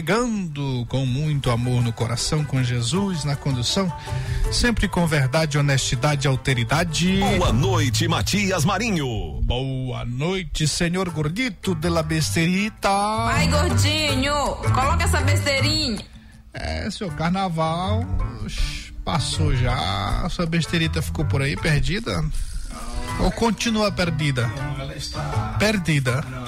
Chegando com muito amor no coração, com Jesus na condução, sempre com verdade, honestidade e alteridade. Boa noite, Matias Marinho. Boa noite, senhor gordito de la besterita. Vai, gordinho, coloca essa besteirinha. É, seu carnaval passou já, sua besterita ficou por aí perdida? Ou continua perdida? Não, ela está perdida. Não.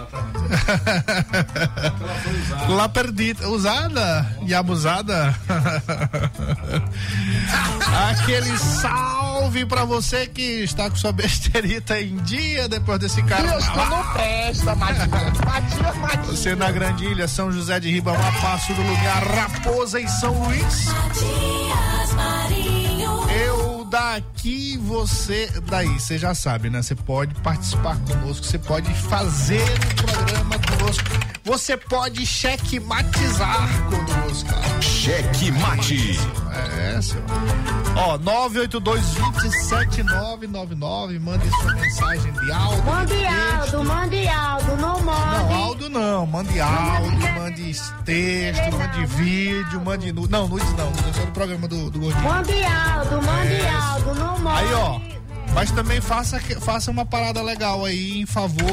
Lá perdida, usada e abusada. Aquele salve pra você que está com sua besterita em dia depois desse carnaval. Isso não presta, Matias. Você na Grandilha, São José de Ribamar, Passo do Lugar, Raposa e São Luís. Eu daqui, você daí. Você já sabe, né? Você pode participar conosco, você pode fazer um programa conosco, você pode checkmatizar conosco. Cheque Mate. É, senhor. Ó, 982-27999, mande sua mensagem de áudio. Mande. Aldo, mande Aldo, não Não, mande. áudio não, mande áudio, mande texto, mande vídeo, mande nudes. Não, nudes não, nudes é só do programa do, do Gordinho. Mande Aldo, mande É. Aldo, não mande. Aí, ó. Mas também faça, faça uma parada legal aí em favor.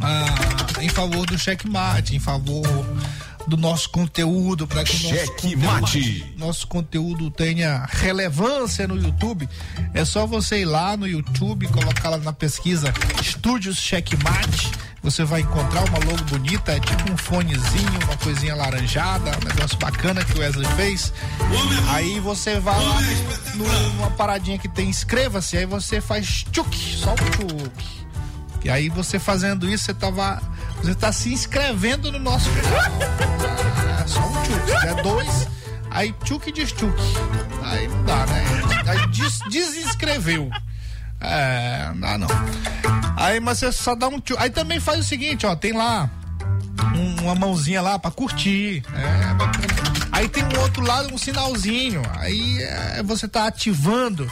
Ah, em favor do checkmate, em favor do nosso conteúdo, para que o nosso conteúdo, nosso conteúdo tenha relevância no YouTube. É só você ir lá no YouTube, colocar lá na pesquisa Estúdios Checkmate. Você vai encontrar uma logo bonita, é tipo um fonezinho, uma coisinha laranjada, um negócio bacana que o Wesley fez. Aí você vai lá numa paradinha que tem inscreva-se, aí você faz tchuk, só um tchuk. E aí você fazendo isso, você tava. Você tá se inscrevendo no nosso canal. É só um tchuk. Der dois, aí tchuk diz tchuk. Aí não dá, né? Aí des, desinscreveu. É, não dá não. Aí, mas você só dá um tchuk. Aí também faz o seguinte, ó, tem lá um- uma mãozinha lá pra curtir. É bacana. Aí tem um outro lado, um sinalzinho. Aí é, você tá ativando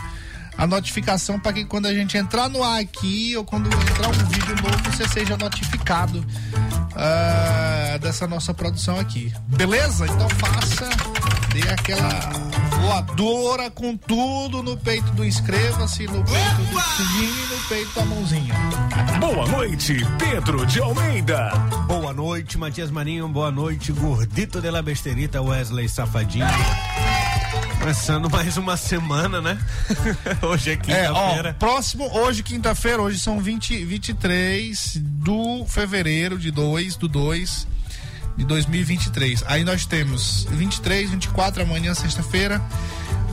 a notificação para que quando a gente entrar no ar aqui ou quando entrar um vídeo novo você seja notificado ah, dessa nossa produção aqui. Beleza? Então faça, dê aquela voadora com tudo no peito do inscreva-se, no peito do sininho e no peito da mãozinha. Boa noite, Pedro de Almeida. Boa noite, Matias Marinho. Boa noite, gordito de la besterita, Wesley Safadinho. Começando mais uma semana, né? Hoje é É, quinta-feira. próximo, hoje, quinta-feira, hoje são 20, 23 do fevereiro de 2 do 2 de 2023. Aí nós temos 23, 24 amanhã, sexta-feira,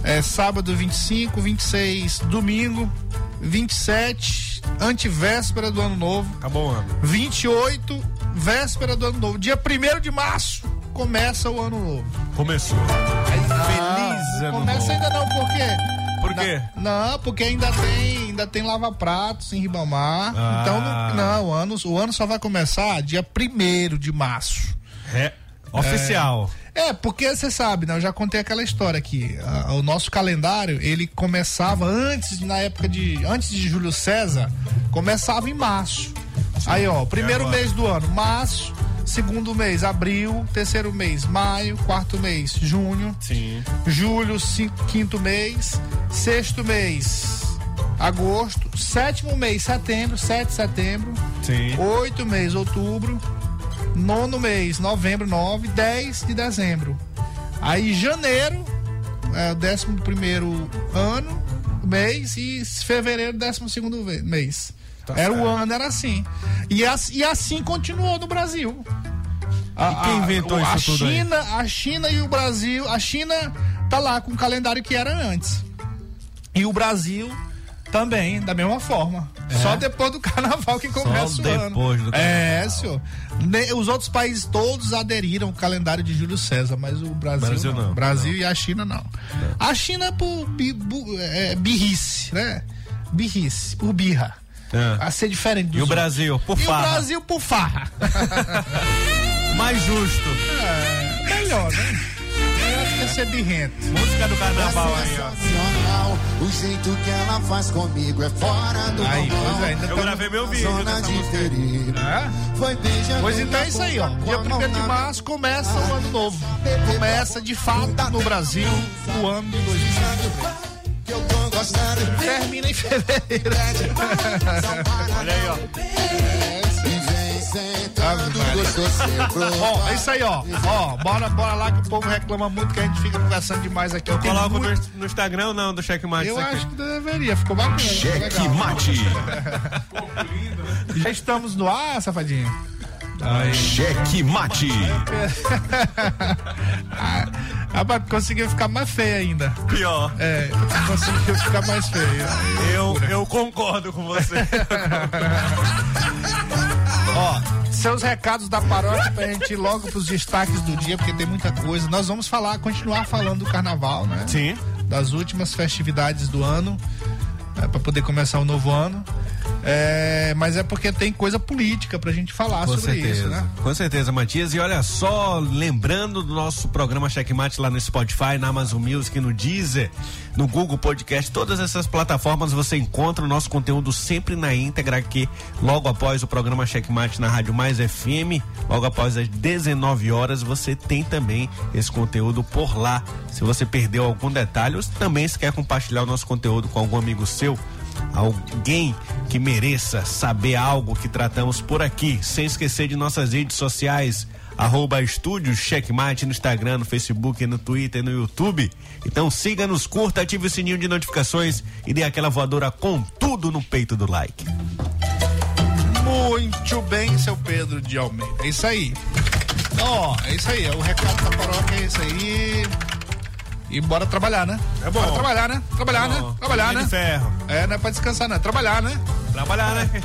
é, sábado 25, 26, domingo, 27, antivéspera do ano novo, Acabou o ano. 28, véspera do ano novo. Dia 1 de março começa o ano novo. Começou. Feliz ano Começa ainda não, por quê? Por quê? Não, porque ainda tem, ainda tem lava-pratos em Ribamar. Ah. Então, não, não, o ano, o ano só vai começar dia 1 de março. É oficial. É, porque você sabe, né? Eu já contei aquela história aqui. a- o nosso calendário, ele começava antes, na época de. Antes de Júlio César, começava em março. Aí, ó, primeiro mês do ano, março. Segundo mês, abril. Terceiro mês, maio. Quarto mês, junho. Sim. Julho, cinco- quinto mês. Sexto mês, agosto. Sétimo mês, setembro. 7 de setembro. Sim. Oito mês, outubro. Nono mês, novembro, 9. 10 de dezembro. Aí janeiro, é o décimo primeiro ano, mês. E fevereiro, décimo segundo mês. Tá era o certo. ano, era assim. E, as- e assim continuou no Brasil. A, E quem inventou a, isso tudo aí? China, A China e o Brasil. A China tá lá com o calendário que era antes. E o Brasil também, da mesma forma. Só depois do carnaval que começa o ano. É? depois do É, senhor. Os outros países todos aderiram ao calendário de Júlio César, mas o Brasil, Brasil não. não. Brasil e a China não. A China é por bi- bu- é, birrice, né? Birrice, por birra. É. A ser diferente dos E o outros. Brasil, por E o farra. Brasil por farra. Mais justo. É, melhor, né? Melhor do que ser birrento. Música do carnaval aí, ó. O jeito que ela faz comigo é fora do Aí, normal. pois é, ainda Eu tamo- gravei meu vídeo dessa música. É? Foi Pois então é isso aí, ó. Dia com a mão 1 de março começa o ano novo. Começa de fato no Brasil o ano de 2023. Que eu tô gostando. Termina em fevereiro. Olha aí, ó. Ó, é isso aí, ó. Ó, bora, bora lá que o povo reclama muito que a gente fica conversando demais aqui. Tem Coloca muito- no, Instagram ou não, do Checkmate? Eu acho que deveria, ficou bacana. ficou Cheque legal. mate. Já estamos no ar, safadinho? Cheque mate. Ah, Rapaz, conseguiu ficar mais feio ainda. Pior. É, conseguiu ficar mais feio. Eu, eu concordo com você. Ó, seus recados da paróquia pra gente ir logo pros destaques do dia, porque tem muita coisa. Nós vamos falar, continuar falando do carnaval, né? Sim. Das últimas festividades do ano, é, para poder começar o novo ano. É, mas é porque tem coisa política pra gente falar Com sobre certeza. isso, né? Com certeza, Matias. E olha só, lembrando do nosso programa Checkmate lá no Spotify, na Amazon Music, no Deezer, no Google Podcast, todas essas plataformas você encontra o nosso conteúdo sempre na íntegra aqui, logo após o programa Checkmate na Rádio Mais FM, logo após as 19 horas, você tem também esse conteúdo por lá. Se você perdeu algum detalhe, ou também se quer compartilhar o nosso conteúdo com algum amigo seu, alguém que mereça saber algo que tratamos por aqui, sem esquecer de nossas redes sociais, arroba estúdio Checkmate no Instagram, no Facebook, no Twitter, no YouTube. Então siga-nos, curta, ative o sininho de notificações e dê aquela voadora com tudo no peito do like. Muito bem, seu Pedro de Almeida. É isso aí. Ó, é isso aí. O recado da paróquia é isso aí. E bora trabalhar, né? É bom. Bora trabalhar, né? Trabalhar, Bom, né? Trabalhar, né? de ferro. É, não é pra descansar, não. É trabalhar, né? Trabalhar, né?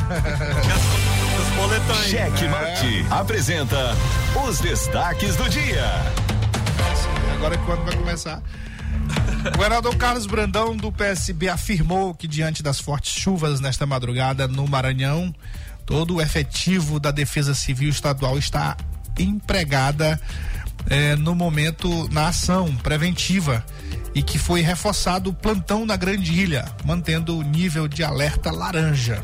Os boletões. Cheque mate apresenta os destaques do dia. Agora é quando vai começar. O governador Carlos Brandão, do PSB, afirmou que, diante das fortes chuvas nesta madrugada no Maranhão, todo o efetivo da Defesa Civil Estadual está empregada eh, no momento na ação preventiva e que foi reforçado o plantão na Grande Ilha, mantendo o nível de alerta laranja.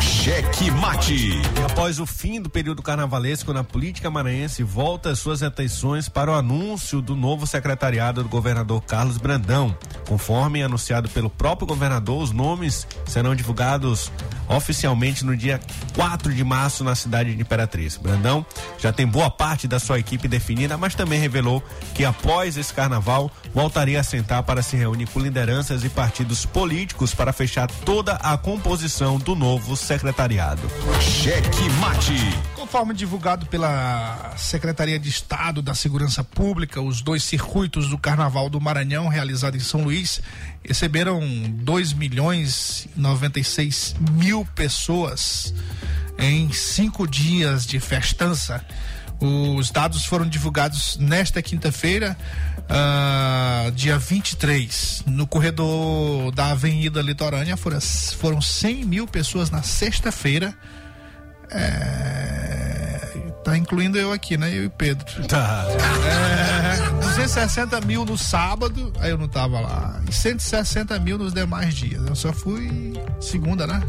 Cheque mate. E após o fim do período carnavalesco na política maranhense, volta suas atenções para o anúncio do novo secretariado do governador Carlos Brandão. Conforme anunciado pelo próprio governador, os nomes serão divulgados oficialmente no dia 4 de março na cidade de Imperatriz. Brandão já tem boa parte da sua equipe definida, mas também revelou que após esse carnaval voltaria a sentar para se reunir com lideranças e partidos políticos para fechar toda a composição do novo secretariado. Cheque Mate. Conforme divulgado pela Secretaria de Estado da Segurança Pública, os dois circuitos do Carnaval do Maranhão, realizado em São Luís, receberam 2 milhões e 96 mil pessoas em cinco dias de festança. Os dados foram divulgados nesta quinta-feira, ah, dia 23, no corredor da Avenida Litorânea. Foram, foram 100 mil pessoas na sexta-feira. É, tá incluindo eu aqui, né? Eu e Pedro. Tá. É, 260 mil no sábado, aí eu não tava lá. E 160 mil nos demais dias. Eu só fui segunda, né?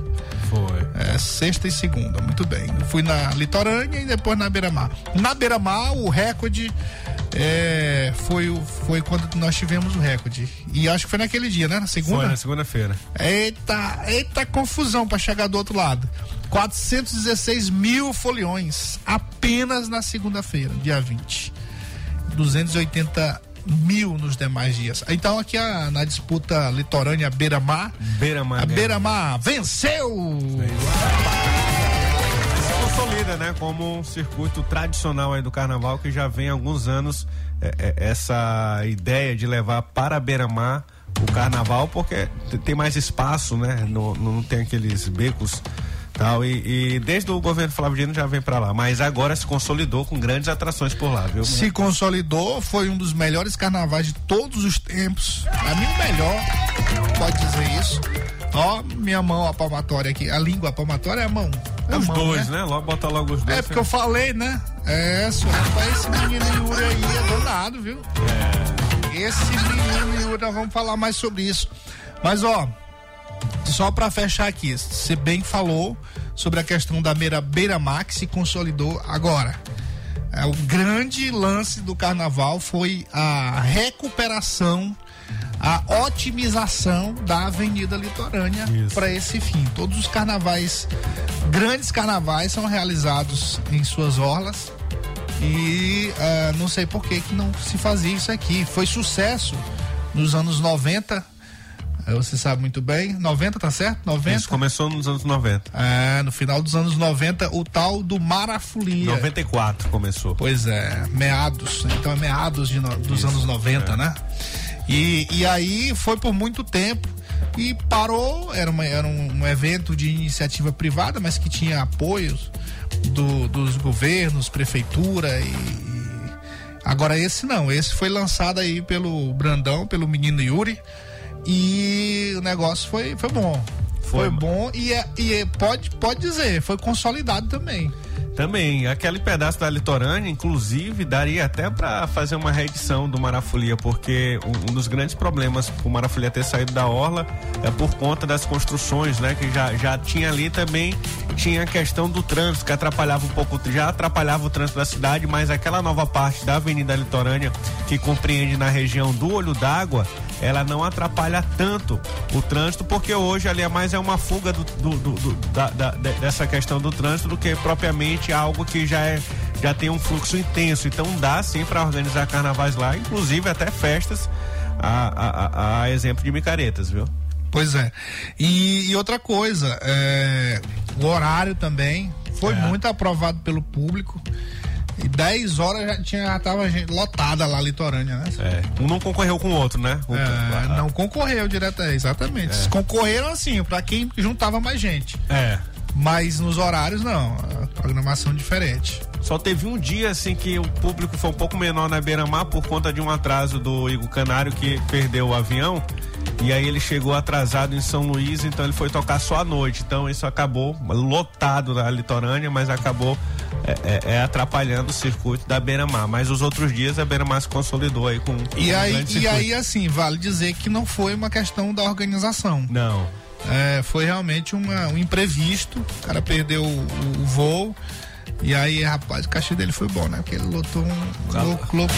Foi. É, sexta e segunda, muito bem. Eu fui na Litorânea e depois na Beira-Mar. Na Beira-Mar, o recorde é, foi, foi quando nós tivemos o recorde. E acho que foi naquele dia, né? Na segunda? Foi na segunda-feira. Eita, eita confusão para chegar do outro lado. 416 mil foliões apenas na segunda-feira, dia 20. 280 mil nos demais dias. Então aqui a- na disputa litorânea Beira-Mar, Beira-Mar. a Beira-Mar venceu! consolida, né, como um circuito tradicional aí do carnaval que já vem há alguns anos é, é, essa ideia de levar para beira-mar o carnaval, porque tem mais espaço, né, não, não tem aqueles becos tal, e, e desde o governo Flávio Dino já vem para lá, mas agora se consolidou com grandes atrações por lá, viu? Se consolidou, foi um dos melhores carnavais de todos os tempos. Pra mim, o melhor, pode dizer isso. Ó, minha mão a palmatória aqui. A língua palmatória é a mão. É a Os mão, dois, né? né? Logo bota logo os dois. É porque eu falei, né? É, senhor, rapaz, esse menino Yuri aí é danado, viu? Esse menino Yuri, nós vamos falar mais sobre isso. Mas, ó, só pra fechar aqui, você bem falou sobre a questão da beira, beira-mar que se consolidou agora. É, o grande lance do carnaval foi a recuperação, a otimização da Avenida Litorânea para esse fim. Todos os carnavais, grandes carnavais, são realizados em suas orlas e ah, não sei por que que não se fazia isso aqui. Foi sucesso nos anos 90. Você sabe muito bem. 90, tá certo? 90. Isso começou nos anos 90. É, no final dos anos 90, o tal do Marafolia. 94 começou. Pois é, meados. Então é meados de dos Isso, anos 90, é. né? E, e aí foi por muito tempo e parou. Era, uma- era um, um evento de iniciativa privada, mas que tinha apoios do- dos governos, prefeitura e- Agora esse não, esse foi lançado aí pelo Brandão, pelo menino Yuri. E o negócio foi, foi bom. Foi, Foi. bom e, é, e é- pode, pode dizer, foi consolidado também. Também, aquele pedaço da litorânea, inclusive, daria até para fazer uma reedição do Marafolia, porque um, um dos grandes problemas pro Marafolia ter saído da orla é por conta das construções, né? Que já, já tinha ali também, tinha a questão do trânsito, que atrapalhava um pouco, já atrapalhava o trânsito da cidade, mas aquela nova parte da Avenida Litorânea, que compreende na região do Olho d'Água, ela não atrapalha tanto o trânsito, porque hoje ali é mais é uma fuga do, do- do- da- da- de- dessa questão do trânsito do que propriamente algo que já é já tem um fluxo intenso. Então dá sim para organizar carnavais lá, inclusive até festas, a, a- a- a exemplo de micaretas, viu? Pois é. E, e outra coisa, é, o horário também foi É. muito aprovado pelo público. E 10 horas já tinha já tava lotada lá litorânea, né? É, um não concorreu com o outro, né? O- É, a- não concorreu direto, é, exatamente. Eles Concorreram assim, pra quem juntava mais gente. É. Mas nos horários não, a programação diferente. Só teve um dia assim que o público foi um pouco menor na Beira-Mar por conta de um atraso do Igor Canário que perdeu o avião. E aí ele chegou atrasado em São Luís, então ele foi tocar só à noite. Então isso acabou lotado na litorânea, mas acabou é, é, é, atrapalhando o circuito da Beira-Mar. Mas os outros dias a Beira-Mar se consolidou aí com E um aí, e aí, assim, vale dizer que não foi uma questão da organização. Não. É, foi realmente uma- um imprevisto. O cara perdeu o, o voo. E aí, rapaz, o cachê dele foi bom, né? Porque ele lotou um. Cara. lo- Colocou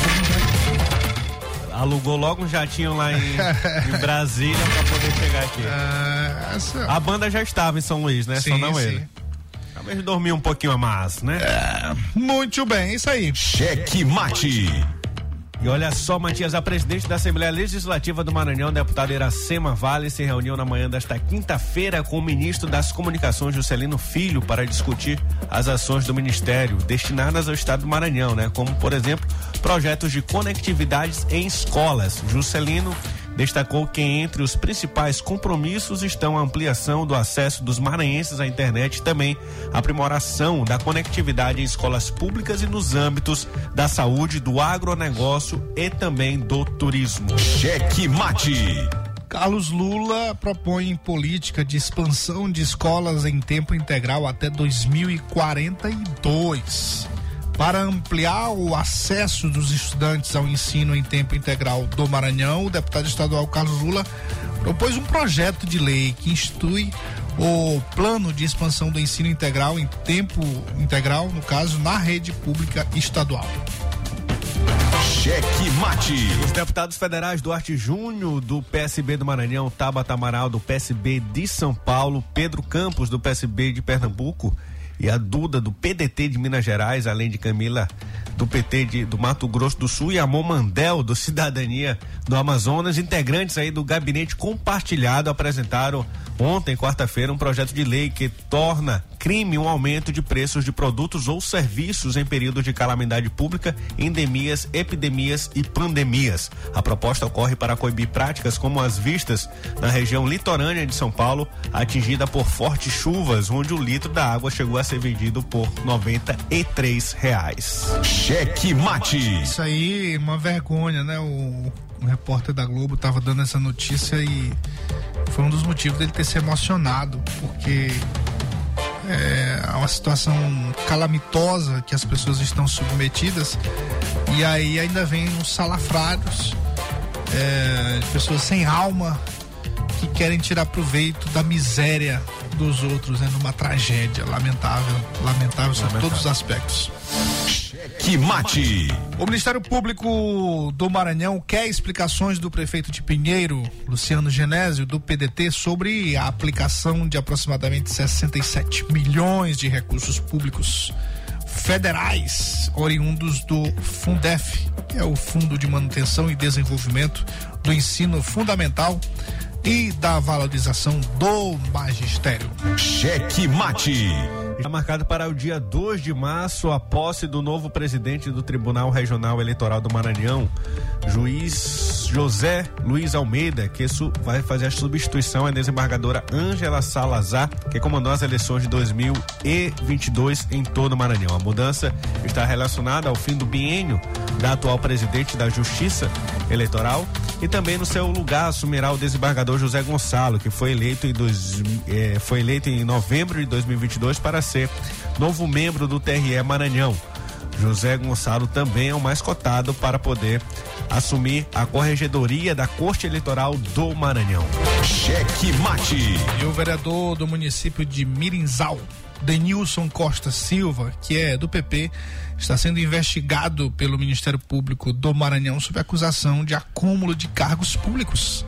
um. alugou logo um jatinho lá em, em Brasília pra poder chegar aqui. É, essa- A banda já estava em São Luís, né? Só Sim, não sim. ele. Talvez dormir um pouquinho a mais, né? Muito bem, isso aí. Cheque Mate. E olha só, Matias, a presidente da Assembleia Legislativa do Maranhão, deputada Iracema Vale, se reuniu na manhã desta quinta-feira com o ministro das Comunicações, Juscelino Filho, para discutir as ações do ministério destinadas ao estado do Maranhão, né? Como, por exemplo, projetos de conectividades em escolas. Juscelino destacou que entre os principais compromissos estão a ampliação do acesso dos maranhenses à internet e também a aprimoração da conectividade em escolas públicas e nos âmbitos da saúde, do agronegócio e também do turismo. Cheque Mate. Carlos Lula propõe política de expansão de escolas em tempo integral até 2042. Para ampliar o acesso dos estudantes ao ensino em tempo integral do Maranhão, o deputado estadual Carlos Lula propôs um projeto de lei que institui o plano de expansão do ensino integral em tempo integral, no caso, na rede pública estadual. Cheque Mate. Os deputados federais Duarte Júnior, do PSB do Maranhão, Tabata Amaral, do PSB de São Paulo, Pedro Campos, do PSB de Pernambuco, e a Duda, do PDT de Minas Gerais, além de Camila, do PT de, do Mato Grosso do Sul, e Amor Mandel, do Cidadania do Amazonas, integrantes aí do gabinete compartilhado, apresentaram ontem, quarta-feira, um projeto de lei que torna crime um aumento de preços de produtos ou serviços em período de calamidade pública, endemias, epidemias e pandemias. A proposta ocorre para coibir práticas como as vistas na região litorânea de São Paulo, atingida por fortes chuvas, onde o litro da água chegou a ser vendido por 93 reais. Cheque Mate. Isso aí, uma vergonha, né? O, o repórter da Globo tava dando essa notícia e foi um dos motivos dele ter se emocionado, porque é uma situação calamitosa que as pessoas estão submetidas e aí ainda vem os salafrários, é, pessoas sem alma que querem tirar proveito da miséria dos outros, né? Numa tragédia lamentável, lamentável sob todos os aspectos. Cheque Mate. O Ministério Público do Maranhão quer explicações do prefeito de Pinheiro, Luciano Genésio, do PDT, sobre a aplicação de aproximadamente 67 milhões de recursos públicos federais oriundos do Fundef, que é o Fundo de Manutenção e Desenvolvimento do Ensino Fundamental e da Valorização do Magistério. Cheque Mate. Está marcado para o dia 2 de março a posse do novo presidente do Tribunal Regional Eleitoral do Maranhão, juiz José Luiz Almeida, que vai fazer a substituição à desembargadora Ângela Salazar, que comandou as eleições de 2022 em todo o Maranhão. A mudança está relacionada ao fim do biênio da atual presidente da Justiça Eleitoral e também no seu lugar assumirá o desembargador José Gonçalo, que foi eleito em, dois, eh, foi eleito em novembro de 2022 para ser novo membro do TRE Maranhão. José Gonçalo também é o mais cotado para poder assumir a corregedoria da Corte Eleitoral do Maranhão. Cheque Mate. E o vereador do município de Mirinzal, Denilson Costa Silva, que é do PP, está sendo investigado pelo Ministério Público do Maranhão sob acusação de acúmulo de cargos públicos.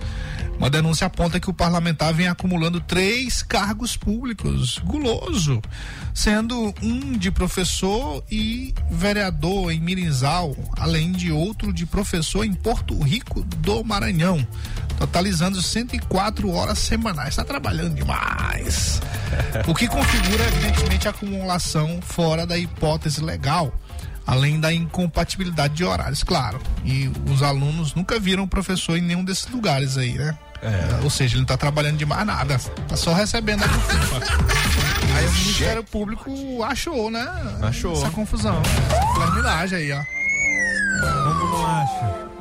Uma denúncia aponta que o parlamentar vem acumulando três cargos públicos, guloso, sendo um de professor e vereador em Mirinzal, além de outro de professor em Porto Rico do Maranhão, totalizando 104 horas semanais. Está trabalhando demais. O que configura, evidentemente, acumulação fora da hipótese legal além da incompatibilidade de horários, claro. E os alunos nunca viram o professor em nenhum desses lugares aí, né? É, ou seja, ele não tá trabalhando de mais nada, tá só recebendo a. Aí o Ministério Público achou, né? Achou. Essa confusão, essa flerminagem aí, ó. Como não acha?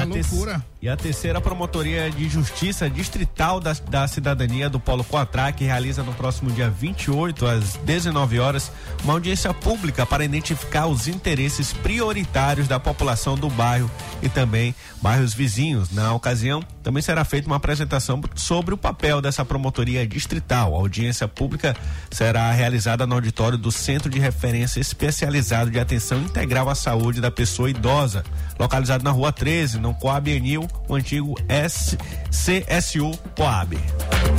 É a loucura. E a terceira promotoria de justiça distrital da, da cidadania do Polo Coatrac realiza no próximo dia 28 às 19 horas uma audiência pública para identificar os interesses prioritários da população do bairro e também bairros vizinhos. Na ocasião, também será feita uma apresentação sobre o papel dessa promotoria distrital. A audiência pública será realizada no auditório do Centro de Referência Especializado de Atenção Integral à Saúde da Pessoa Idosa, localizado na Rua 13, no Coab Enil, o antigo S CSU Coab.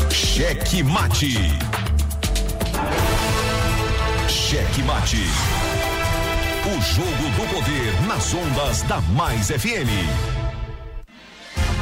Cheque Mate. Cheque Mate. O jogo do poder nas ondas da Mais FM.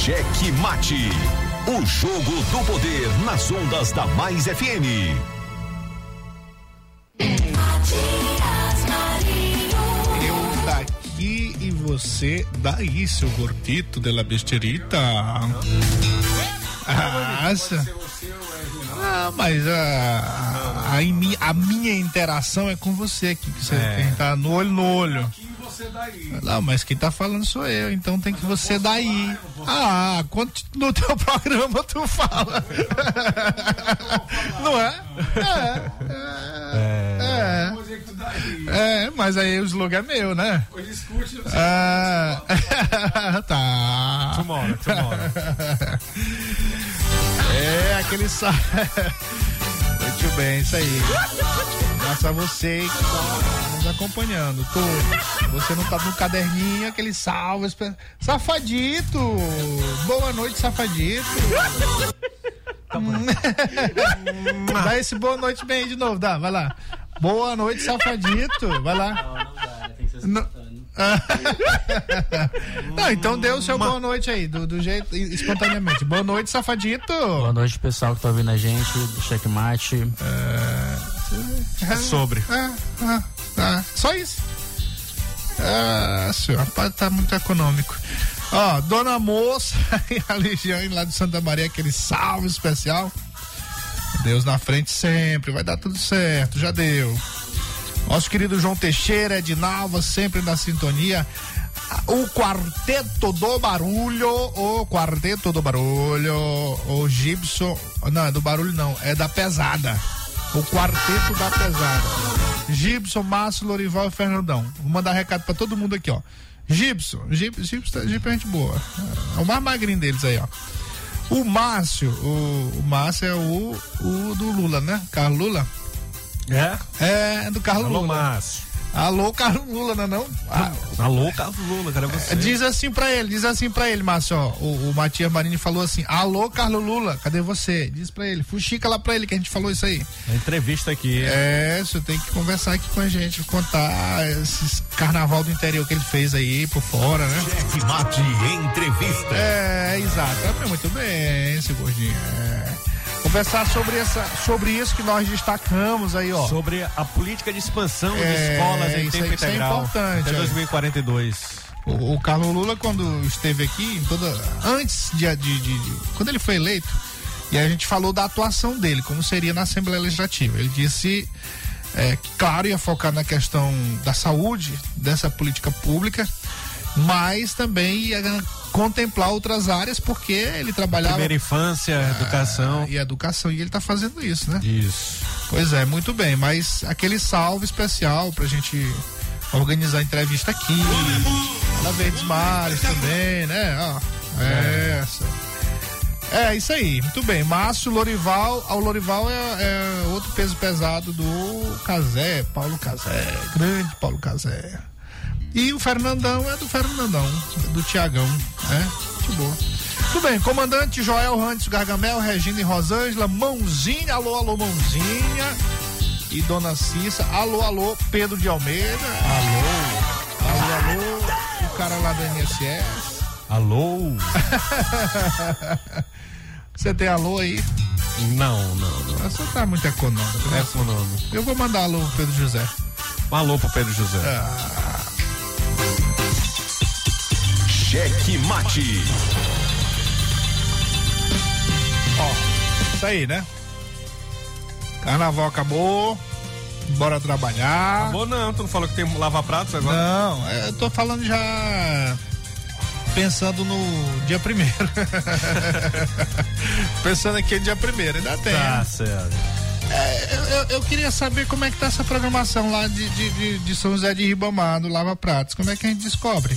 Cheque Mate. O jogo do poder nas ondas da Mais FM. Eu daqui e você daí, seu gordito de la besterita. Ah, ah, mas a, a, a, minha interação é com você aqui, que você É. tem que tá no olho no olho. Não, mas quem tá falando sou eu, então tem que você daí. Ah, quando no teu programa tu fala. Não é? É. É. É, é mas aí o slogan é meu, né? Ah, tá. Tomorrow, tomorrow. É, aquele sa... Muito bem, isso aí. Graças a você que tá nos acompanhando. Tô. Você não tá no caderninho, aquele salve. Safadito! Boa noite, safadito. dá esse boa noite bem aí de novo, dá, vai lá. Boa noite, safadito. Vai lá. Não, Não, então dê o seu boa noite aí, do, do jeito, espontaneamente. Boa noite, safadito. Boa noite, pessoal que tá ouvindo a gente do Checkmate. Sobre. Ah, ah, ah, só isso. Ah, senhor, tá muito econômico. Ó, Dona Moça e a Ligiane lá de Santa Maria, aquele salve especial. Deus na frente sempre, vai dar tudo certo, já deu. Nosso querido João Teixeira, Edinalva, sempre na sintonia. O Quarteto do Barulho, o Quarteto do Barulho, o Gibson, não, é do Barulho não, é da Pesada. O Quarteto da Pesada. Gibson, Márcio, Lorival e Fernandão. Vou mandar recado pra todo mundo aqui, ó. Gibson, Gibson, Gibson, Gibson é gente boa. É o mais magrinho deles aí, ó. O Márcio, o, o Márcio é o, o do Lula, né? Carlos Lula. É? É, do Carlos Alô, Lula. Márcio. Alô, Carlos Lula, não é não? Ah, Alô, Carlos Lula, cara, você. Diz assim pra ele, diz assim pra ele, Márcio, ó, o, o Matias Marini falou assim, alô, Carlos Lula, cadê você? Diz pra ele, fuxica lá pra ele que a gente falou isso aí. A entrevista aqui. É, você tem que conversar aqui com a gente, contar esses carnaval do interior que ele fez aí por fora, né? Cheque Mate Entrevista. É, exato. É, muito bem, esse gordinho. É. Conversar sobre, essa, sobre isso que nós destacamos aí, ó. Sobre a política de expansão de É, escolas em tempo aí- isso é integral. importante, Até é. 2042. O, o Carlos Lula, quando esteve aqui, em toda, antes de, de- de- de- Quando ele foi eleito, e a gente falou da atuação dele, como seria na Assembleia Legislativa. Ele disse é, que, claro, ia focar na questão da saúde, dessa política pública, mas também ia contemplar outras áreas, porque ele trabalhava. Primeira infância, educação. E educação, e ele tá fazendo isso, né? Isso. Pois é, muito bem, mas aquele salve especial pra gente organizar entrevista aqui. Na Verdes Mares também, né? Ó, essa. É, isso aí, muito bem. Márcio Lorival, ah, o Lorival é, é outro peso pesado do Casé, Paulo Casé, grande Paulo Casé. E o Fernandão é do Fernandão, do Tiagão, né? Muito boa. Tudo bem, comandante Joel Rantes Gargamel, Regina e Rosângela, Mãozinha, alô, alô, Mãozinha. E Dona Cissa, alô, alô, Pedro de Almeida, alô, alô, alô, o cara lá do NSS. Alô? Você tem alô aí? Não, não, não. Você tá muito econômico. É econômico. Eu vou mandar alô pro Pedro José. Um alô pro Pedro José. Ah, Cheque Mate. ó, isso aí, né? Carnaval acabou. Bora trabalhar. Acabou não, tu não falou que tem lava-pratos agora? Não, é, eu tô falando já pensando no dia primeiro. pensando aqui no dia primeiro, ainda tem. Tá certo. É, eu, eu- eu queria saber como é que tá essa programação lá de, de, de- de São José de Ribamar, do Lava Pratos. Como é que a gente descobre?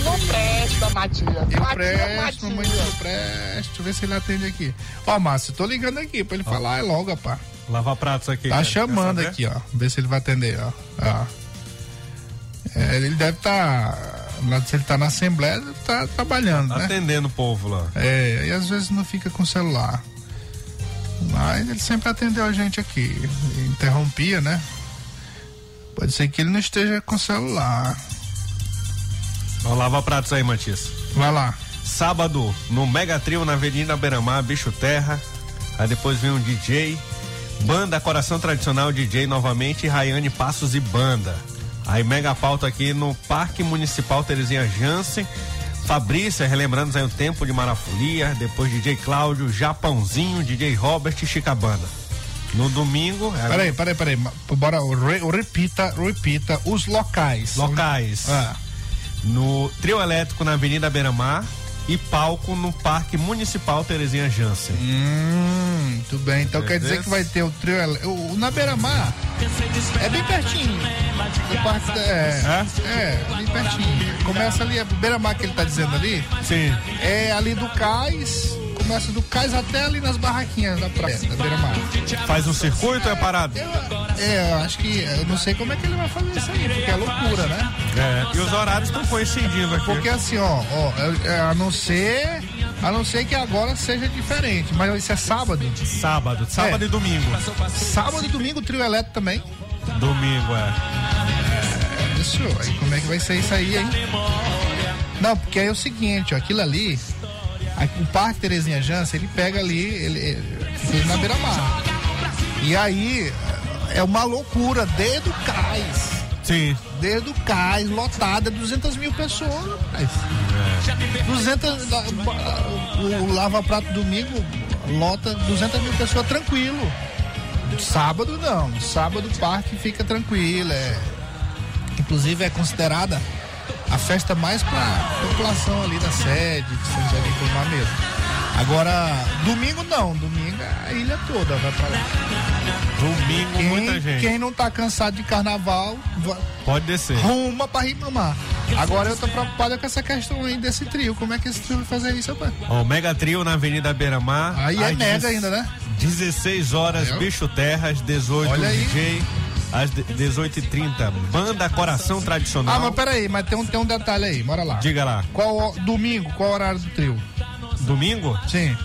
não presta, Matias. Eu Matias, presto, Matias. eu presto. Deixa eu ver se ele atende aqui. Ó, Márcio, tô ligando aqui pra ele falar é logo, rapaz. Lava-pratos aqui. Tá cara. chamando Quer saber? aqui, ó. Ver se ele vai atender, ó. Ó. É, ele deve estar. se ele tá na Assembleia, deve tá trabalhando, né? Atendendo o povo lá. É, e às vezes não fica com o celular. Mas ele sempre atendeu a gente aqui. Interrompia, né? Pode ser que ele não esteja com o celular. Ó, lava-pratos aí, Matias. Vai lá. Sábado, no Mega Trio, na Avenida Beira-Mar, Bicho Terra. Aí depois vem um DJ. Banda Coração Tradicional DJ novamente, Rayane Passos e Banda. Aí mega pauta aqui no Parque Municipal Terezinha Jansen. Fabrícia, relembrando aí o tempo de Marafolia. Depois DJ Cláudio, Japãozinho, DJ Robert e Chicabana. No domingo. é- Peraí, peraí, peraí. Bora, re- repita, repita os locais. Locais. Ah, No Trio Elétrico na Avenida Beira-Mar. E palco no Parque Municipal Terezinha Jansen. hum, muito bem. Então quer dizer que vai ter o trio. ele- O, o na beira-mar é bem pertinho. Do parque da- é, é, bem pertinho. Começa ali, a beira-mar que ele tá dizendo ali, Sim. é ali do cais. Começa do cais até ali nas barraquinhas da praia, da beira-mar. Faz um circuito ou é parado? É, eu acho que. Eu não sei como é que ele vai fazer isso aí, porque é loucura, né? É. E os horários estão coincidindo aqui. Porque assim, ó, ó é- é, a não ser. A não ser que agora seja diferente, mas isso é sábado. Sábado, sábado É. e domingo. Sábado e domingo, trio elétrico também. Domingo, é. Isso, aí como é que vai ser isso aí, hein? Não, porque aí é o seguinte, ó, aquilo ali, o Parque Terezinha Jansen, ele pega ali, ele, ele na beira-mar. E aí é uma loucura, desde o cais, Sim. desde o cais, lotada, 200 mil pessoas, rapaz. 200, da- o, o Lava Prato domingo lota 200 mil pessoas tranquilo. Sábado não, sábado o parque fica tranquilo, é, inclusive é considerada a festa mais para população ali da sede, de São José Ribamar mesmo. Agora, domingo não, domingo é a ilha toda vai pra lá. Domingo, muita Quem, gente. quem não tá cansado de carnaval, va- Pode descer. ruma pra Ribamar. Agora eu tô preocupado com essa questão aí desse trio, como é que esse trio vai fazer isso, rapaz? Ó, o Mega Trio na Avenida Beira-Mar. Aí é mega ainda, né? 16 horas? Bicho Terra, às 18 Olha aí. DJ. Às de- 18h30, Banda Coração Tradicional. Ah, mas peraí, mas tem um, tem um detalhe aí, bora lá. Diga lá. Qual, domingo, qual horário do trio? Domingo? Sim.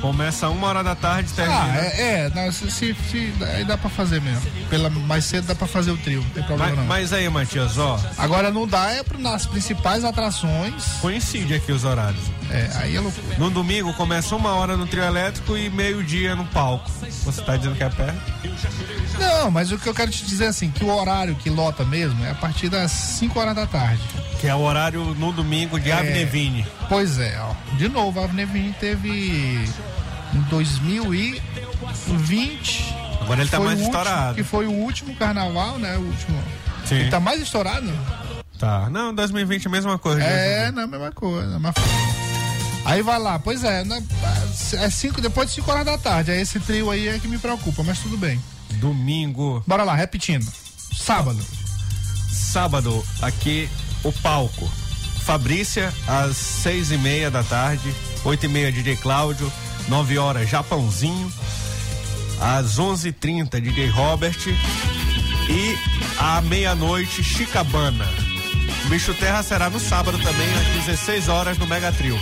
Começa uma hora da tarde termina. Ah, é, é não, se, se, se- aí dá pra fazer mesmo. Pela, mais cedo dá pra fazer o trio, não tem problema mas, não. mas aí, Matias, ó, Agora não dá é nas principais atrações. coincide aqui os horários. É, aí é loucura. No domingo começa uma hora no trio elétrico e meio-dia no palco. Você tá dizendo que é perto? Não, mas o que eu quero te dizer é assim, que o horário que lota mesmo é a partir das 5 horas da tarde. Que é o horário no domingo de É. Avnevine. Pois é, ó. De novo, a Avnevin teve em 2020. Agora ele tá mais último- estourado. Que foi o último carnaval, né? O último. Sim. Ele tá mais estourado? Tá. Não, 2020 é a mesma coisa. É, não é a mesma coisa. Mas... Aí vai lá, pois é, né, é cinco, depois de 5 horas da tarde. Aí esse trio aí é que me preocupa, mas tudo bem. Domingo, Bora lá, repetindo. Sábado. sábado, aqui o palco. Fabrícia, às seis e meia da tarde. Oito e meia, DJ Cláudio. Nove horas, Japãozinho. Às onze e trinta, DJ Robert. E à meia-noite, Chicabana. Bicho Terra será no sábado também, às 16 horas, no Mega Trio.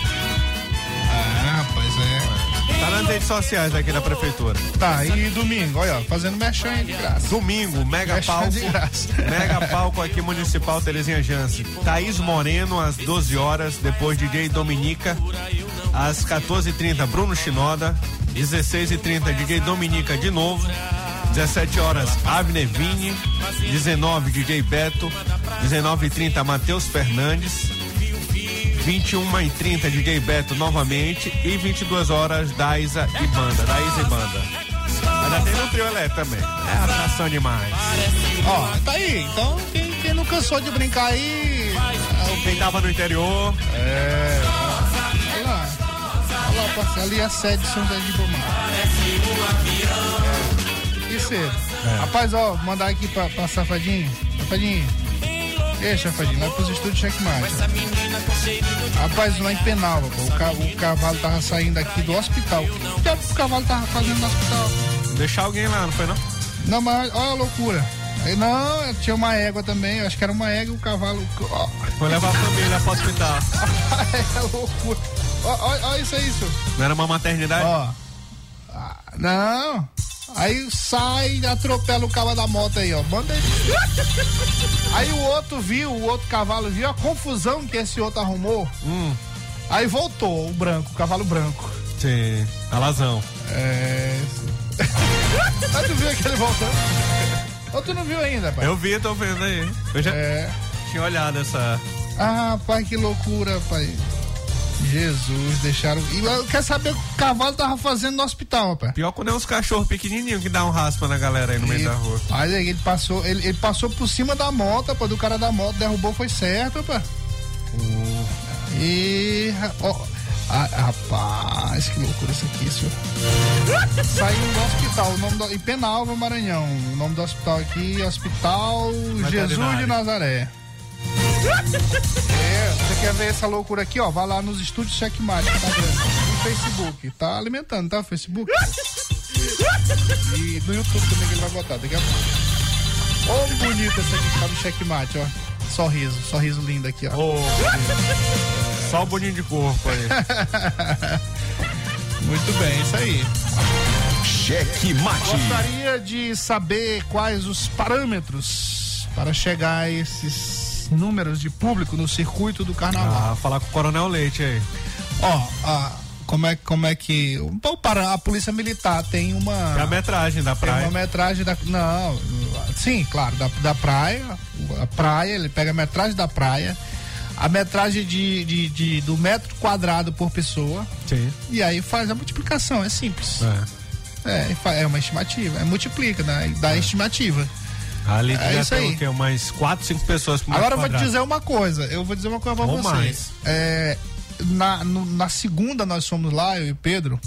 Tá nas redes sociais aqui da prefeitura. Tá, e domingo, olha, fazendo merchan de graça. Domingo, Mega Merchan Palco. de graça. Mega Palco aqui Municipal Terezinha Jance. Thaís Moreno às 12 horas, depois DJ Dominica. Às 14h30, Bruno Chinoda. 16h30, DJ Dominica de novo. 17 horas, Avne Vini. 19, DJ Beto. 19h30, Matheus Fernandes. 21h30, DJ Beto novamente. E 22 horas, Daisa e Banda. Daisa e Banda. Ainda tem no trio Elé também. É atração demais. Ó, tá aí. Então, quem, quem não cansou de brincar aí. Quem tava no interior. É. Olha lá. Olha lá, parceiro. Ali é a sede de São José de Bomar. É. Isso aí. Rapaz, ó, mandar aqui pra, pra Safadinho. Safadinho. Ei, Safadinho, lá pros estúdios Checkmate. Rapaz, lá em Penalva, o, ca- o cavalo tava saindo aqui do hospital. O que o cavalo tava fazendo no hospital? Deixar alguém lá, não foi não? Não, mas olha a loucura. Não, tinha uma égua também, acho que era uma égua e o cavalo. Ó, Foi levar a família pro hospital. é loucura. Ó isso aí, senhor. Não era uma maternidade? Ó. Ah, Não. Aí sai e atropela o cavalo da moto aí, ó. Manda ele. Aí o outro viu, o outro cavalo viu a confusão que esse outro arrumou. Hum. Aí voltou o branco, o cavalo branco. Sim. Alazão. É. Mas tu viu aquele voltando? Ou tu não viu ainda, pai? Eu vi, tô vendo aí. Eu já É. tinha olhado essa. Ah, rapaz, que loucura, pai. Jesus, deixaram. E eu quero saber o que o cavalo tava fazendo no hospital, rapaz. Pior quando é uns cachorros pequenininhos que dá um raspa na galera aí no meio E- da rua. Mas aí ele passou, ele, ele passou por cima da moto, pô, do cara da moto, derrubou, foi certo, pá. E. ó, ah, rapaz, que loucura isso aqui, senhor. Saiu do hospital, o nome do, em Penalva, Maranhão. O nome do hospital aqui, Hospital Jesus de Nazaré. É, você quer ver essa loucura aqui, ó? Vai lá nos estúdios Checkmate, tá vendo? No Facebook. Tá alimentando, tá? Facebook. E no YouTube também que ele vai botar, daqui a pouco. Ô, bonito esse aqui que tá no checkmate, ó. Sorriso, sorriso lindo aqui, ó. Ô, Só o boninho de corpo aí. Muito bem, isso aí. Cheque mate. Gostaria de saber quais os parâmetros para chegar a esses números de público no circuito do carnaval. Ah, falar com o Coronel Leite aí. Ó, ah, como é, como é que. Bom, para a polícia militar tem uma. É a metragem da Tem praia. uma metragem da. Não, sim, claro, da, da praia. A praia, ele pega a metragem da praia, a metragem de, de, de- do metro quadrado por pessoa, Sim. e aí faz a multiplicação, é simples. É. É, é uma estimativa, é multiplica, né? Dá a estimativa. Ali É isso tem aí. quê? Umas 4, 5 pessoas por Agora eu vou te dizer uma coisa, eu vou dizer uma coisa pra Ou vocês. mais. É, na, no- na segunda nós fomos lá, eu e Pedro.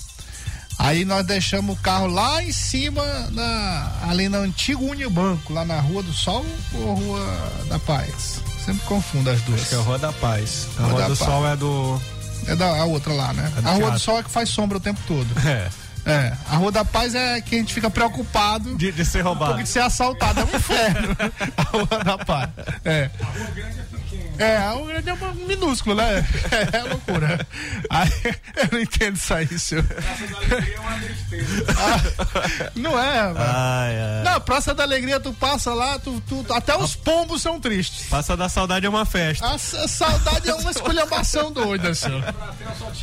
Aí nós deixamos o carro lá em cima, na, ali no antigo Unibanco, lá na Rua do Sol ou Rua da Paz? Sempre confundo as duas. Acho que é a Rua da Paz. A Rua Rua do Paz. Sol é do. É da a outra lá, né? É do a Rua do teatro. Sol é que faz sombra o tempo todo. É. É. A Rua da Paz é que a gente fica preocupado De, de ser um roubado. de ser assaltado. É um inferno. a Rua da Paz. É. É, o grande é uma- minúsculo, né? É, loucura. Aí, eu não entendo isso aí, senhor. Ah, não é, mano. Ai, ai. Não, Praça da Alegria, tu passa lá, tu, tu- até os pombos são tristes. Passa da saudade é uma festa. A, sa- saudade é uma esculhambação doida, senhor.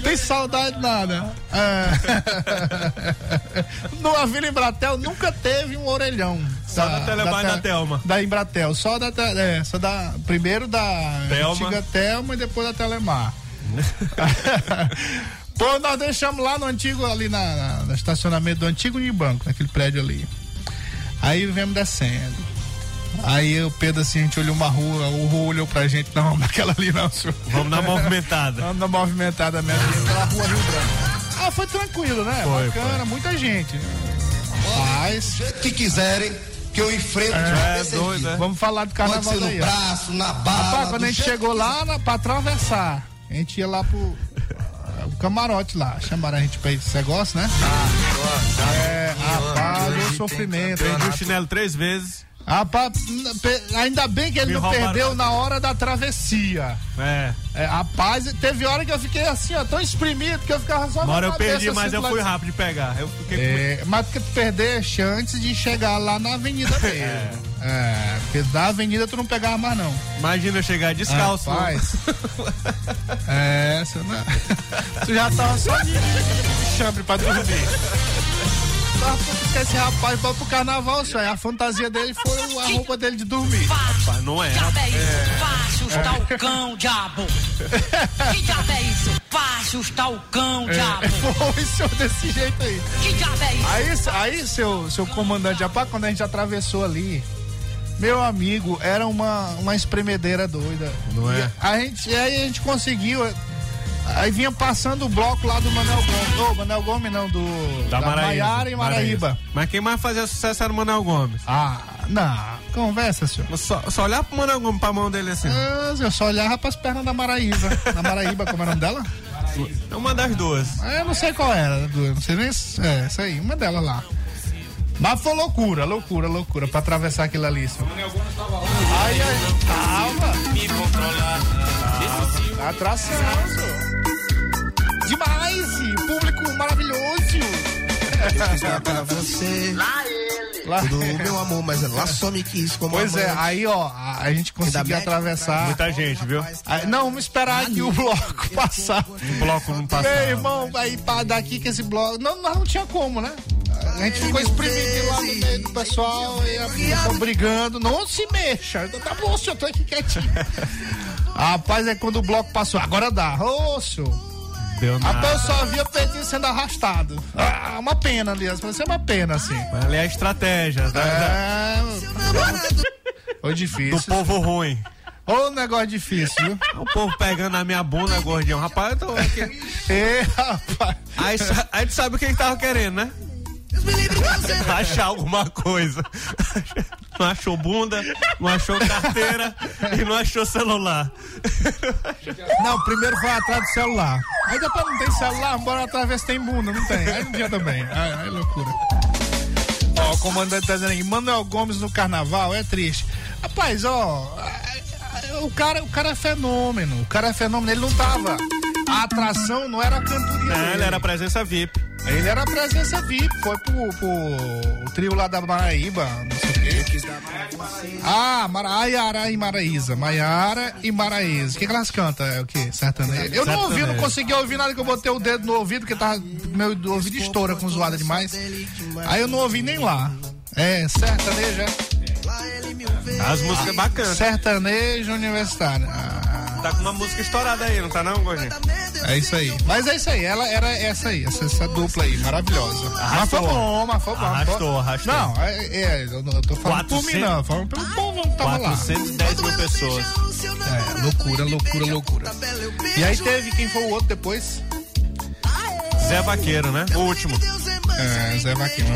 Tem saudade nada. É. No a Vila Embratel nunca teve um orelhão. Só da Telemar e da Te- Telma. Da Embratel, só da, é, só da primeiro da Telma. antiga Telma e depois da Telemar. Pô, nós deixamos lá no antigo, ali na, na- no estacionamento do antigo Unibanco, naquele prédio ali. Aí viemos descendo. Aí o Pedro assim, a gente olhou uma rua, o Rô olhou pra gente, não, vamos naquela ali não, senhor. Vamos na movimentada. Vamos na movimentada mesmo, ali, pela rua Rio Branco. Ah, foi tranquilo, né? Foi, Bacana, muita gente. Mas, que quiserem, que eu enfrento É, doido, é. vamos falar do Pode carnaval ser no daí, ó. braço, na bala. Rapaz, quando do a gente chegou lá na, pra atravessar, a gente ia lá pro ah, o camarote lá. Chamaram a gente pra esse negócio, né? É, rapaz, o sofrimento. hein? Perdi o chinelo três vezes. Ainda bem que ele Me não perdeu na hora da travessia. É. É, rapaz, teve hora que eu fiquei assim, ó, tão espremido que eu ficava só Uma hora eu perdi, assim, mas eu do fui rápido de pegar. Eu fiquei com É, mas porque tu perdeste antes de chegar lá na avenida mesmo. É, porque da avenida tu não pegava mais não. Imagina eu chegar descalço. Rapaz. é, você não... tu já tava só de chambre pra dormir. Porque esse rapaz foi pro carnaval, só. A fantasia dele foi a roupa dele de dormir. Rapaz, não é. diabo é isso? Fácil está o cão, diabo. Que diabo é isso? Fácil está o cão, diabo. É, foi, senhor, desse jeito aí. Que diabo é isso? Aí, aí seu, seu comandante, rapaz, quando a gente atravessou ali, meu amigo, era uma, uma espremedeira doida. Não é? E A gente, e aí a gente conseguiu. Aí vinha passando o bloco lá do Manel Gomes. Ô, Manel Gomes não, do. Da, Maraíza. Maiara e Maraíba. Mas quem mais fazia sucesso era o Manel Gomes. Ah, não. Conversa, senhor. Mas Só, só olhar pro Manel Gomes pra mão dele assim. Ah, Eu só olhava pras pernas da Maraíba. Da Maraíba, como é o nome dela? É uma das duas. Ah, Eu não sei qual era, du- não sei nem. se- É, essa aí, uma delas lá. Mas foi loucura, loucura, loucura, pra atravessar aquilo ali. senhor. Aí, aí, calma. Me controlar. Atração, senhor. Demais, público maravilhoso. Lá pra você. Lá- Tudo meu amor, mas ela só me quis como Pois é, amante. aí ó, a, a gente conseguiu atravessar. Muita gente, viu? Aí, não, vamos esperar aqui o bloco passar. O bloco não passa. Meu irmão, aí pra daqui que esse bloco. Não, nós não tinha como, né? A gente ficou espremido lá no meio do pessoal e a pessoa brigando. Não se mexa. Tá bom, senhor, tô aqui quietinho. Rapaz, é quando o bloco passou. Agora dá. Ô, senhor. Deu nada. Rapaz, eu só via o peitinho sendo arrastado. Ah, uma pena, aliás. Vai ser uma pena, assim. Mas Ali é a estratégia da- É. Foi do difícil. povo ruim. Ô, negócio difícil, viu? O povo pegando na minha bunda, gordinho. Rapaz, eu tô aqui. Ê, rapaz. Aí, aí tu sabe o que ele tava querendo, né? Achar alguma coisa. Não achou bunda, não achou carteira e não achou celular. Não, primeiro foi atrás do celular. Aí depois não tem celular, bora atrás ver se tem bunda. Não tem. Aí não tinha também. Aí, aí loucura. Ó, o comandante tá dizendo aí, Manuel Gomes no carnaval é triste. Rapaz, ó, o cara, o cara é fenômeno. O cara é fenômeno. Ele não tava. A atração não era a cantoria. Dele. ele era presença VIP. Ele era a presença VIP, foi pro, pro o trio lá da Maraíba, não sei o quê. Ah, Maiara e Maraísa. Maiara e Maraísa. O que, que elas cantam? É o quê? Sertanejo? Eu não ouvi, não consegui ouvir nada que eu botei o dedo no ouvido, porque tava, meu ouvido estoura com zoada demais. Aí eu não ouvi nem lá. É, sertanejo, é? As músicas bacanas. Sertanejo universitário. Ah, Tá com uma música estourada aí, não tá não, gordinho? é isso aí. Mas é isso aí, ela era essa aí, essa, essa dupla aí, maravilhosa. Mas Arrastou. foi bom, mas foi bom. Arrastou, arrastou. Não, é, é, eu não eu tô falando por mim, 400 não. Falando pelo povo que tava lá. 410 mil pessoas. É, loucura, loucura, loucura. E aí teve quem foi o outro depois? Zé Vaqueiro, né? O último. É, Zé Vaqueiro.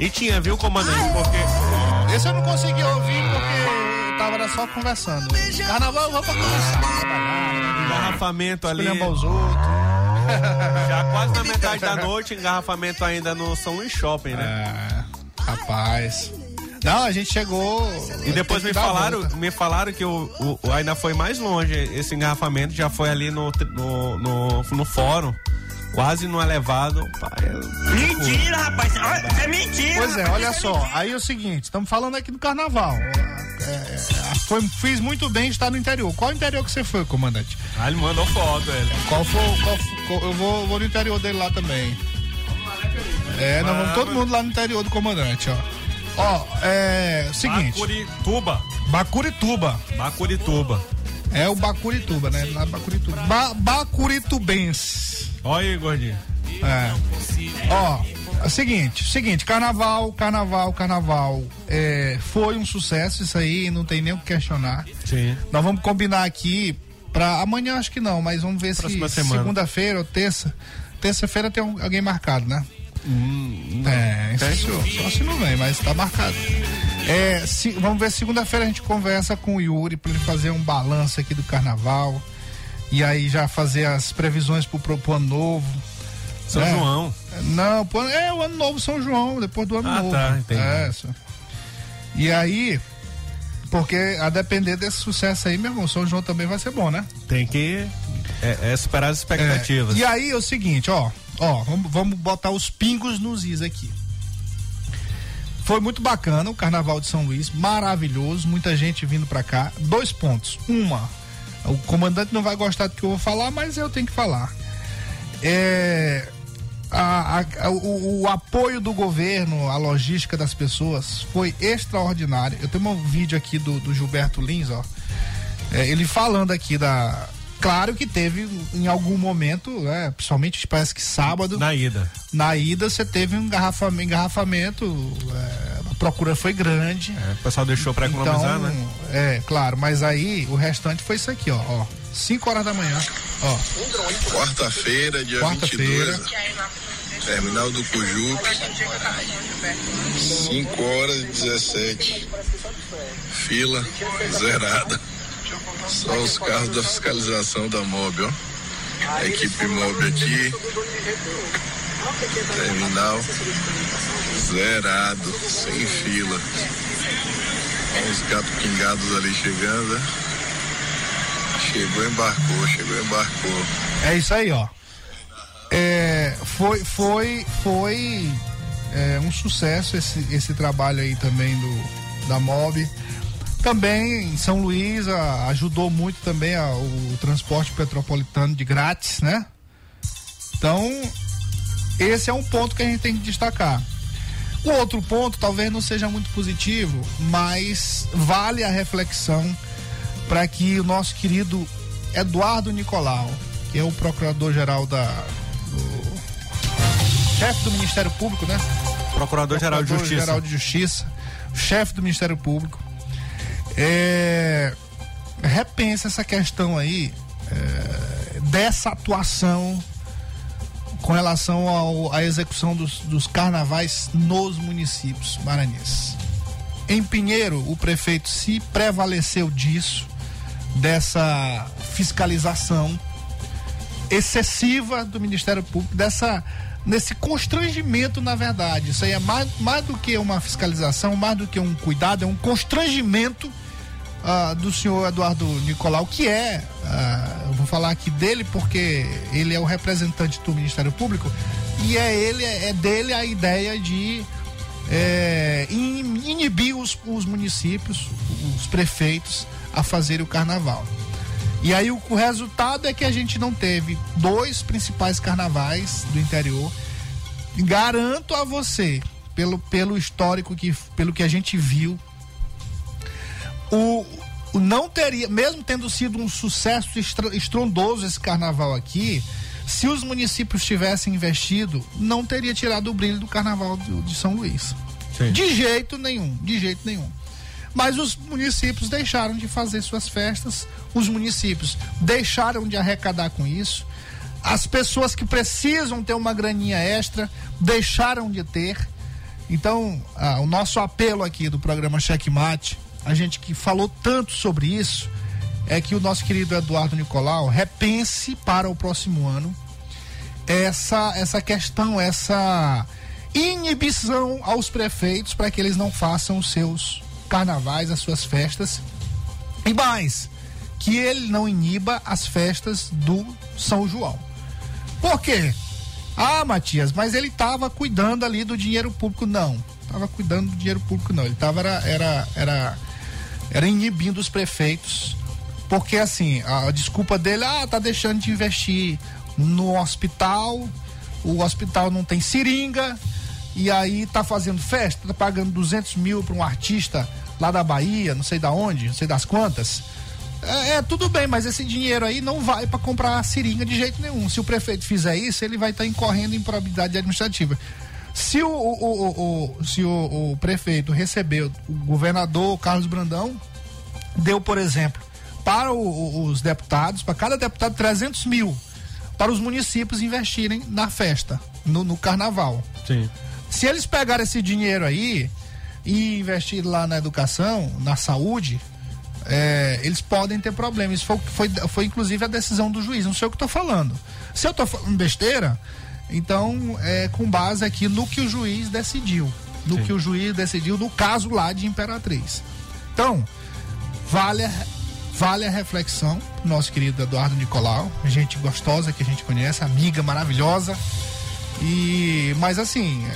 E tinha, viu, comandante? Porque Esse eu não consegui ouvir porque eu tava só conversando. Carnaval, vamos pra conversar. Engarrafamento ali. os outros. Já quase na metade da noite, engarrafamento ainda no São Luís Shopping, né? É, rapaz. Não, a gente chegou. E depois me falaram, me falaram que o, o- o- ainda foi mais longe. Esse engarrafamento já foi ali no, no, no, no fórum, quase no elevado. Pá, é- Mentira, rapaz. É mentira. Pois é, olha só. Aí é o seguinte, estamos falando aqui do carnaval. É, é, foi, fiz muito bem estar no interior. Qual interior que você foi, comandante? Ah, ele mandou foto, ele. Qual foi? Qual, qual- eu vou, vou no interior dele lá também. É, nós vamos todo mundo lá no interior do comandante, ó. Ó, é. Seguinte. Bacurituba. Bacurituba. Bacurituba. É o Bacurituba, né? Lá Bacurituba. Ba Bacuritubense. Olha aí, gordinho. É. Ó, é o seguinte, seguinte, carnaval, carnaval, carnaval. É, foi um sucesso isso aí, não tem nem o que questionar. Sim. Nós vamos combinar aqui pra amanhã acho que não, mas vamos ver Próxima se segunda-feira ou terça. Terça-feira tem um- alguém marcado, né? Hum, é, isso, só se não vem, mas tá marcado. É, se- vamos ver, segunda-feira a gente conversa com o Yuri pra ele fazer um balanço aqui do carnaval. E aí já fazer as previsões pro, pro, pro ano novo. São É. João. Não, pô, é o ano novo São João, depois do ano Ah, novo. tá, entendi. É. E aí, porque a depender desse sucesso aí, meu irmão, São João também vai ser bom, né? Tem que é, é superar as expectativas. É, e aí é o seguinte, ó, ó, vamos, vamos botar os pingos nos is aqui. Foi muito bacana o Carnaval de São Luís, maravilhoso, muita gente vindo pra cá. Dois pontos. Uma, o comandante não vai gostar do que eu vou falar, mas eu tenho que falar. É, a- a- o, o apoio do governo, a logística das pessoas foi extraordinária. Eu tenho um vídeo aqui do, do Gilberto Lins, ó. É, ele falando aqui da. Claro que teve em algum momento, né, principalmente parece que sábado. Na ida. Na ida você teve um engarrafamento, engarrafamento é, procura foi grande. É, o pessoal deixou pra economizar, então, né? É, claro, mas aí o restante foi isso aqui, ó. ó 5 horas da manhã. Ó. Quarta-feira, dia Quarta-feira. 22. Terminal do Cujupe. 5 horas e 17. Fila zerada. Só os carros da fiscalização da MOB, ó. A equipe MOB aqui. Terminal zerado, sem fila. Os gatos pingados ali chegando. Chegou, embarcou, chegou, embarcou. É isso aí, ó. É, foi foi foi é, um sucesso esse, esse trabalho aí também do da Mob. Também em São Luís a- ajudou muito também a- o transporte metropolitano de grátis, né? Então esse é um ponto que a gente tem que destacar. O outro ponto talvez não seja muito positivo, mas vale a reflexão para que o nosso querido Eduardo Nicolau, que é o procurador-geral da. do- chefe do Ministério Público, né? Procurador-Geral de Justiça. Procurador-Geral de Justiça, chefe do Ministério Público, é, repensa essa questão aí é, dessa atuação com relação à execução dos, dos carnavais nos municípios maranhenses. Em Pinheiro, o prefeito se prevaleceu disso, dessa fiscalização excessiva do Ministério Público, dessa nesse constrangimento, na verdade. Isso aí é mais, mais do que uma fiscalização, mais do que um cuidado, é um constrangimento ah, do senhor Eduardo Nicolau, que é, ah, eu vou falar aqui dele porque ele é o representante do Ministério Público e é ele, é dele a ideia de é, in- inibir os, os municípios, os prefeitos a fazerem o carnaval. E aí o, o resultado é que a gente não teve dois principais carnavais do interior. Garanto a você, pelo, pelo histórico que pelo que a gente viu, o, não teria, mesmo tendo sido um sucesso estrondoso esse carnaval aqui, se os municípios tivessem investido, não teria tirado o brilho do carnaval de São Luís. De jeito nenhum, de jeito nenhum. Mas os municípios deixaram de fazer suas festas, os municípios deixaram de arrecadar com isso. As pessoas que precisam ter uma graninha extra deixaram de ter. Então, ah, o nosso apelo aqui do programa Checkmate, a gente que falou tanto sobre isso, é que o nosso querido Eduardo Nicolau repense para o próximo ano essa essa questão, essa inibição aos prefeitos para que eles não façam os seus carnavais, as suas festas. E mais, que ele não iniba as festas do São João. Por quê? Ah, Matias, mas ele estava cuidando ali do dinheiro público. Não, estava cuidando do dinheiro público, não. Ele estava era, era, era, era inibindo os prefeitos. Porque assim, a desculpa dele, ah, tá deixando de investir no hospital, o hospital não tem seringa, e aí tá fazendo festa, tá pagando 200 mil para um artista lá da Bahia, não sei da onde, não sei das quantas. É, é, tudo bem, mas esse dinheiro aí não vai para comprar seringa de jeito nenhum. Se o prefeito fizer isso, ele vai estar tá incorrendo em improbidade administrativa. Se o, o, o, o se o, prefeito recebeu, o governador Carlos Brandão deu, por exemplo, para os deputados, para cada deputado 300 mil, para os municípios investirem na festa, no, no carnaval. Sim. Se eles pegarem esse dinheiro aí e investir lá na educação, na saúde, é, eles podem ter problemas. Isso foi, foi, foi inclusive a decisão do juiz, não sei o que estou falando. Se eu estou falando besteira, então é com base aqui no que o juiz decidiu. No Sim. que o juiz decidiu no caso lá de Imperatriz. Então, vale a, vale a reflexão, nosso querido Eduardo Nicolau, gente gostosa que a gente conhece, amiga maravilhosa. E, mas assim,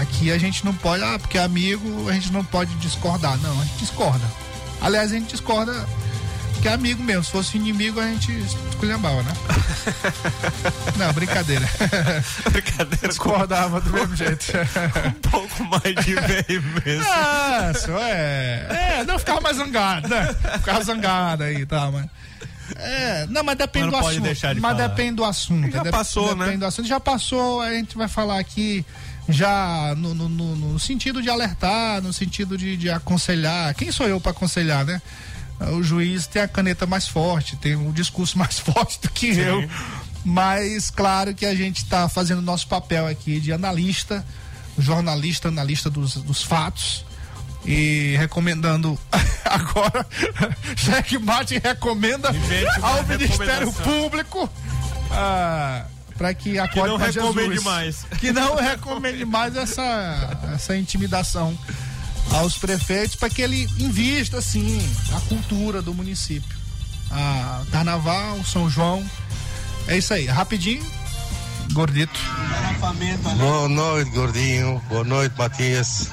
aqui a gente não pode, ah, porque é amigo, a gente não pode discordar. Não, a gente discorda Aliás, a gente discorda que é amigo mesmo. Se fosse inimigo, a gente esculhambava, né? Não, brincadeira. Brincadeira. Discordava do mesmo jeito. um pouco mais de veemência. Ah, só é. É, não ficava mais zangado, né? Ficava zangado aí, tá, mas. É, não, mas depende mas do assunto. De mas falar. depende do assunto. Já passou, depende né? Depende do assunto. Já passou, a gente vai falar aqui já no, no, no, no sentido de alertar, no sentido de, de aconselhar. Quem sou eu para aconselhar, né? O juiz tem a caneta mais forte, tem um discurso mais forte do que Sim. eu. Mas claro que a gente está fazendo o nosso papel aqui de analista, jornalista, analista dos, dos fatos e recomendando agora Checkmate recomenda ao Ministério Público ah, para que acorde que não recomende Jesus, mais. Que não recomende mais essa, essa intimidação aos prefeitos para que ele invista assim a cultura do município. A Carnaval, São João. É isso aí, rapidinho. Gordito. Boa noite, gordinho. Boa noite, Matias.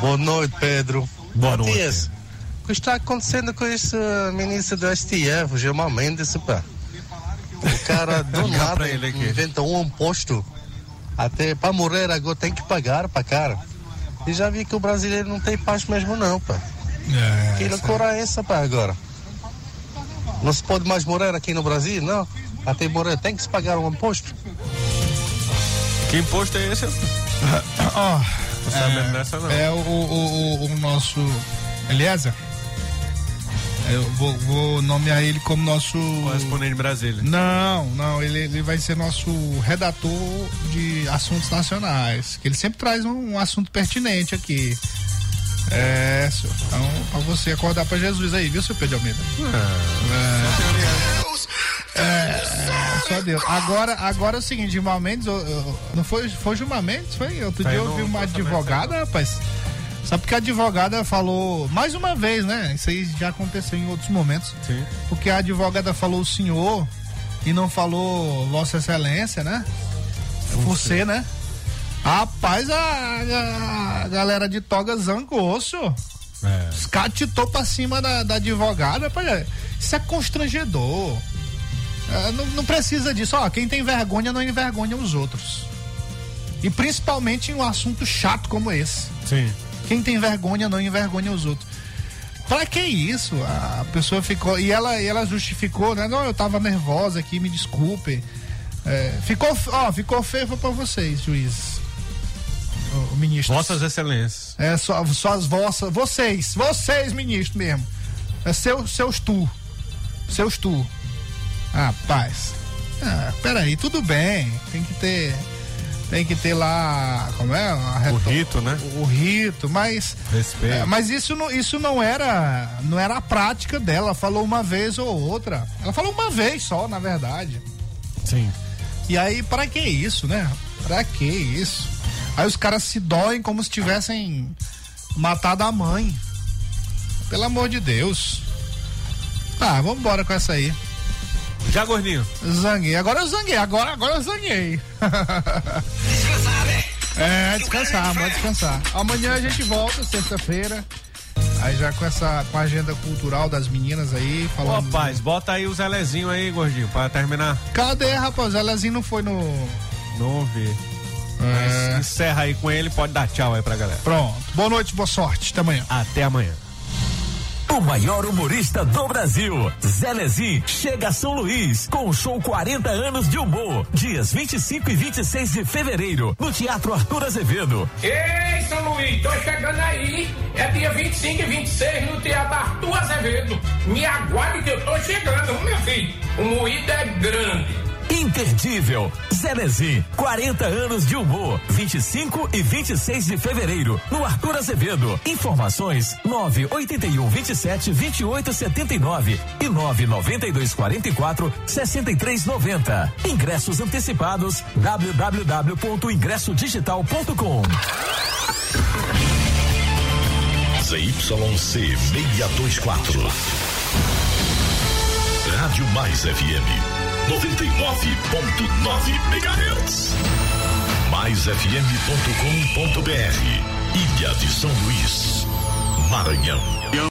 Boa noite, Pedro. Boa Matias, noite. o que está acontecendo com esse ministro do STF, Gilmar Mendes, pá? O cara do nada inventa um imposto. Até para morrer agora tem que pagar para cara. E já vi que o brasileiro não tem paz mesmo não, pá. É, que loucura é essa, pá, agora? Não se pode mais morrer aqui no Brasil, não? Até morrer tem que se pagar um imposto. Que imposto é esse? oh, é, dessa, não. é o, o, o, o nosso Eliezer? Eu vou, vou, nomear ele como nosso. Correspondente de Brasília. Não, não, ele, ele vai ser nosso redator de assuntos nacionais. Que ele sempre traz um, um assunto pertinente aqui. É, senhor. Então, pra você acordar pra Jesus aí, viu, seu Pedro Almeida? É, é, é, só Deus. Agora, agora é o seguinte, Gilmar Mendes, não foi, foi Gilmar Mendes? Foi? Outro dia eu vi uma advogada, rapaz só porque a advogada falou, mais uma vez, né? Isso aí já aconteceu em outros momentos. Sim. Porque a advogada falou o senhor e não falou Vossa Excelência, né? Você, né? Rapaz, a, a, galera de toga zangou, senhor. É. Escatitou pra cima da, da advogada. Rapaz, isso é constrangedor. É, não, não, precisa disso. Ó, quem tem vergonha não envergonha os outros. E principalmente em um assunto chato como esse. Sim. Quem tem vergonha não envergonha os outros. Pra que isso? A pessoa ficou. E ela, ela justificou, né? Não, eu tava nervosa aqui, me desculpe. É, ficou, ó, ficou feio pra vocês, juiz. O, o ministro. Vossas excelências. É, só, só as vossas. Vocês, vocês, ministro mesmo. É seu, seus tu. Seus tu. Rapaz. Ah, peraí, tudo bem. Tem que ter tem que ter lá, como é? o rito, né? O, o rito, mas Respeito. É, mas isso não, isso não era, não era a prática dela, ela falou uma vez ou outra. Ela falou uma vez só, na verdade. Sim. E aí, para que isso, né? Para que isso? Aí os caras se doem como se tivessem matado a mãe. Pelo amor de Deus. Tá, vamos embora com essa aí. Já, gordinho? Zanguei. Agora eu zanguei. Agora, agora eu zanguei. Descansar, né? É, descansar, pode descansar. Amanhã a gente volta, sexta-feira. Aí já com essa com a agenda cultural das meninas aí, falando. rapaz, bota aí o Zelezinho aí, gordinho, pra terminar. Cadê, rapaz? O Elezinho não foi no. Não vi. É. Mas encerra aí com ele, pode dar tchau aí pra galera. Pronto. Boa noite, boa sorte. Até amanhã. Até amanhã. O maior humorista do Brasil, Zelezinho, chega a São Luís com o show 40 anos de humor. Dias 25 e 26 de fevereiro, no Teatro Arthur Azevedo. Ei, São Luís, tô chegando aí. É dia 25 e 26 no Teatro Arthur Azevedo. Me aguarde que eu tô chegando, meu filho. O moído é grande. Imperdível, Zelezinho, 40 anos de humor. 25 e 26 de fevereiro, no Arthur Azevedo. Informações 981 27 28 79 e 992 44 63 90. Ingressos antecipados www.ingressodigital.com. ZYC 624. Rádio Mais FM 99.9 MHz. MaisFM.com.br. Ilha de São Luís, Maranhão.